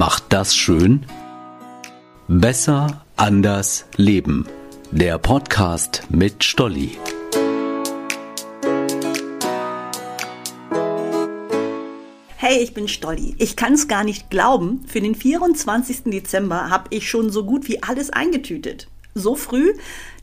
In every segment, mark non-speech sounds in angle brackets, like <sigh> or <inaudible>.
macht das schön? Besser, anders, leben. Der Podcast mit Stolli. Hey, ich bin Stolli. Ich kann es gar nicht glauben. Für den 24. Dezember habe ich schon so gut wie alles eingetütet. So früh,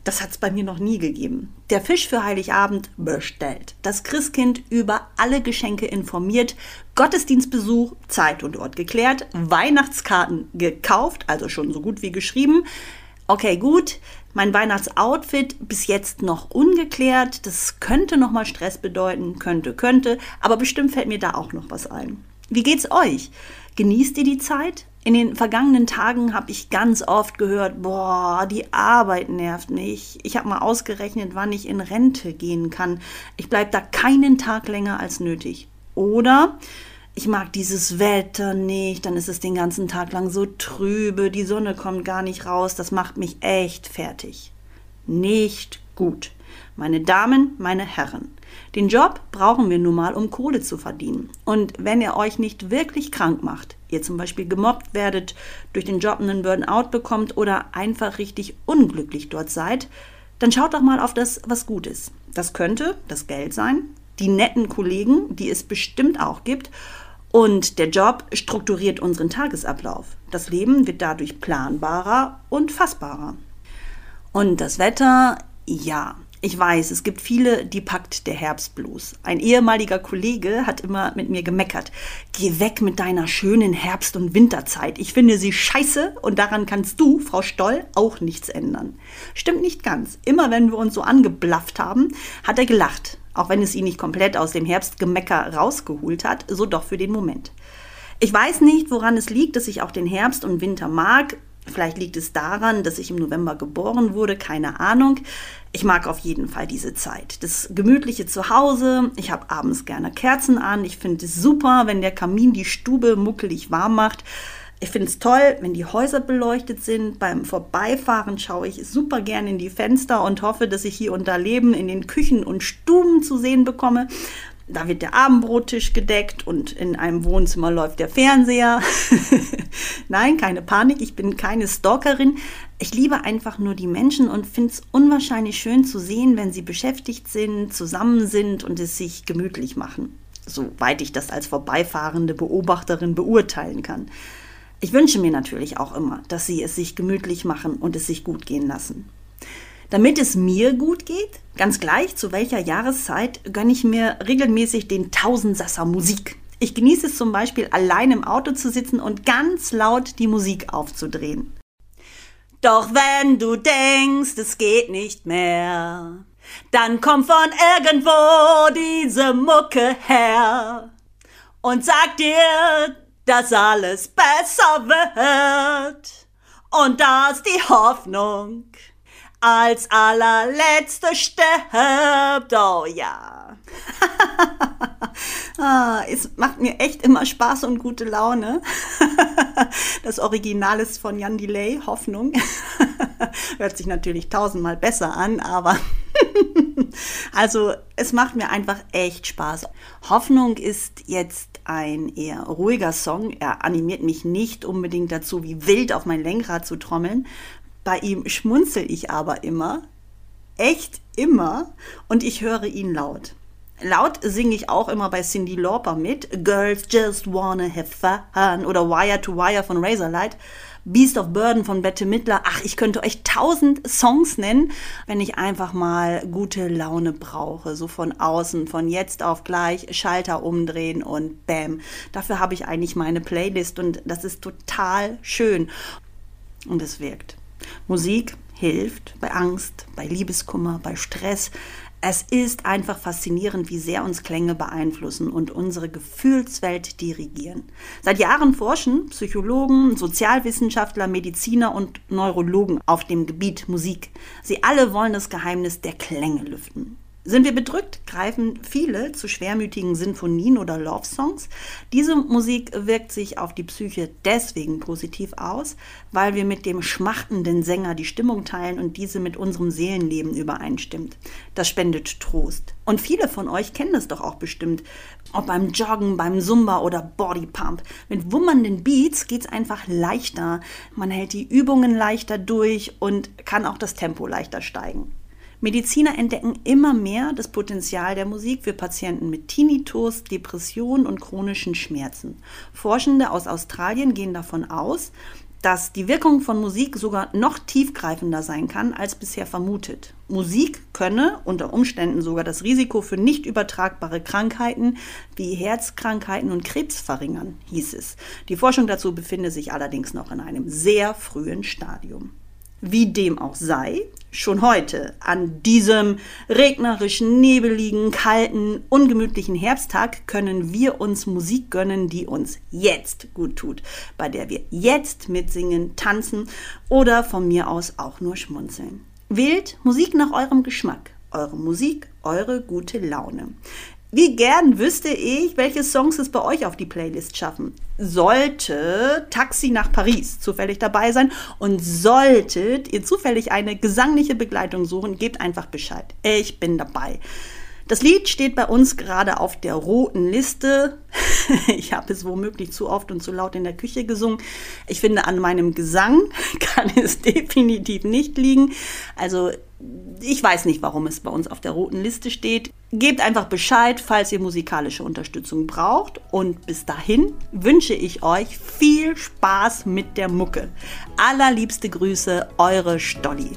das hat es bei mir noch nie gegeben. Der Fisch für Heiligabend bestellt. Das Christkind über alle Geschenke informiert. Gottesdienstbesuch, Zeit und Ort geklärt. Weihnachtskarten gekauft, also schon so gut wie geschrieben. Okay, gut. Mein Weihnachtsoutfit bis jetzt noch ungeklärt. Das könnte nochmal Stress bedeuten. Könnte, könnte. Aber bestimmt fällt mir da auch noch was ein. Wie geht's euch? Genießt ihr die Zeit? In den vergangenen Tagen habe ich ganz oft gehört, boah, die Arbeit nervt mich. Ich habe mal ausgerechnet, wann ich in Rente gehen kann. Ich bleibe da keinen Tag länger als nötig. Oder ich mag dieses Wetter nicht, dann ist es den ganzen Tag lang so trübe, die Sonne kommt gar nicht raus, das macht mich echt fertig. Nicht gut. Meine Damen, meine Herren, den Job brauchen wir nun mal, um Kohle zu verdienen. Und wenn er euch nicht wirklich krank macht, ihr zum Beispiel gemobbt werdet, durch den Job einen Burnout bekommt oder einfach richtig unglücklich dort seid, dann schaut doch mal auf das, was gut ist. Das könnte das Geld sein, die netten Kollegen, die es bestimmt auch gibt, und der Job strukturiert unseren Tagesablauf. Das Leben wird dadurch planbarer und fassbarer. Und das Wetter, ja, ich weiß, es gibt viele, die packt der Herbstblues. Ein ehemaliger Kollege hat immer mit mir gemeckert. Geh weg mit deiner schönen Herbst- und Winterzeit. Ich finde sie scheiße und daran kannst du, Frau Stoll, auch nichts ändern. Stimmt nicht ganz. Immer wenn wir uns so angeblafft haben, hat er gelacht. Auch wenn es ihn nicht komplett aus dem Herbstgemecker rausgeholt hat, so doch für den Moment. Ich weiß nicht, woran es liegt, dass ich auch den Herbst und Winter mag. Vielleicht liegt es daran, dass ich im November geboren wurde, keine Ahnung. Ich mag auf jeden Fall diese Zeit. Das gemütliche Zuhause. Ich habe abends gerne Kerzen an. Ich finde es super, wenn der Kamin die Stube muckelig warm macht. Ich finde es toll, wenn die Häuser beleuchtet sind. Beim Vorbeifahren schaue ich super gerne in die Fenster und hoffe, dass ich hier unter Leben in den Küchen und Stuben zu sehen bekomme. Da wird der Abendbrottisch gedeckt und in einem Wohnzimmer läuft der Fernseher. <laughs> Nein, keine Panik, ich bin keine Stalkerin. Ich liebe einfach nur die Menschen und finde es unwahrscheinlich schön zu sehen, wenn sie beschäftigt sind, zusammen sind und es sich gemütlich machen. Soweit ich das als vorbeifahrende Beobachterin beurteilen kann. Ich wünsche mir natürlich auch immer, dass sie es sich gemütlich machen und es sich gut gehen lassen. Damit es mir gut geht, ganz gleich zu welcher Jahreszeit, gönne ich mir regelmäßig den Tausendsasser Musik. Ich genieße es zum Beispiel, allein im Auto zu sitzen und ganz laut die Musik aufzudrehen. Doch wenn du denkst, es geht nicht mehr, dann kommt von irgendwo diese Mucke her und sagt dir, dass alles besser wird und dass die Hoffnung als allerletzte stirbt. Oh ja. <laughs> ah, es macht mir echt immer Spaß und gute Laune. <laughs> das Original ist von Jan Delay, Hoffnung. <laughs> Hört sich natürlich tausendmal besser an, aber also es macht mir einfach echt Spaß. Hoffnung ist jetzt ein eher ruhiger Song. Er animiert mich nicht unbedingt dazu, wie wild auf mein Lenkrad zu trommeln, bei ihm schmunzel ich aber immer, echt immer, und ich höre ihn laut. Laut singe ich auch immer bei Cindy Lauper mit. Girls just wanna have fun oder Wire to Wire von Razorlight. Beast of Burden von Bette Midler. Ach, ich könnte euch tausend Songs nennen, wenn ich einfach mal gute Laune brauche. So von außen, von jetzt auf gleich, Schalter umdrehen und bam. Dafür habe ich eigentlich meine Playlist und das ist total schön. Und es wirkt. Musik hilft bei Angst, bei Liebeskummer, bei Stress. Es ist einfach faszinierend, wie sehr uns Klänge beeinflussen und unsere Gefühlswelt dirigieren. Seit Jahren forschen Psychologen, Sozialwissenschaftler, Mediziner und Neurologen auf dem Gebiet Musik. Sie alle wollen das Geheimnis der Klänge lüften. Sind wir bedrückt, greifen viele zu schwermütigen Sinfonien oder Love-Songs. Diese Musik wirkt sich auf die Psyche deswegen positiv aus, weil wir mit dem schmachtenden Sänger die Stimmung teilen und diese mit unserem Seelenleben übereinstimmt. Das spendet Trost. Und viele von euch kennen das doch auch bestimmt. Ob beim Joggen, beim Zumba oder Bodypump. Mit wummernden Beats geht es einfach leichter. Man hält die Übungen leichter durch und kann auch das Tempo leichter steigen. Mediziner entdecken immer mehr das Potenzial der Musik für Patienten mit Tinnitus, Depressionen und chronischen Schmerzen. Forschende aus Australien gehen davon aus, dass die Wirkung von Musik sogar noch tiefgreifender sein kann als bisher vermutet. Musik könne unter Umständen sogar das Risiko für nicht übertragbare Krankheiten wie Herzkrankheiten und Krebs verringern, hieß es. Die Forschung dazu befindet sich allerdings noch in einem sehr frühen Stadium. Wie dem auch sei, schon heute, an diesem regnerischen, nebeligen, kalten, ungemütlichen Herbsttag, können wir uns Musik gönnen, die uns jetzt gut tut, bei der wir jetzt mitsingen, tanzen oder von mir aus auch nur schmunzeln. Wählt Musik nach eurem Geschmack. Eure Musik, eure gute Laune. Wie gern wüsste ich, welche Songs es bei euch auf die Playlist schaffen. Sollte Taxi nach Paris zufällig dabei sein und solltet ihr zufällig eine gesangliche Begleitung suchen, gebt einfach Bescheid. Ich bin dabei. Das Lied steht bei uns gerade auf der roten Liste. <laughs> Ich habe es womöglich zu oft und zu laut in der Küche gesungen. Ich finde, an meinem Gesang <laughs> kann es definitiv nicht liegen. Also ich weiß nicht, warum es bei uns auf der roten Liste steht. Gebt einfach Bescheid, falls ihr musikalische Unterstützung braucht. Und bis dahin wünsche ich euch viel Spaß mit der Mucke. Allerliebste Grüße, eure Stolli.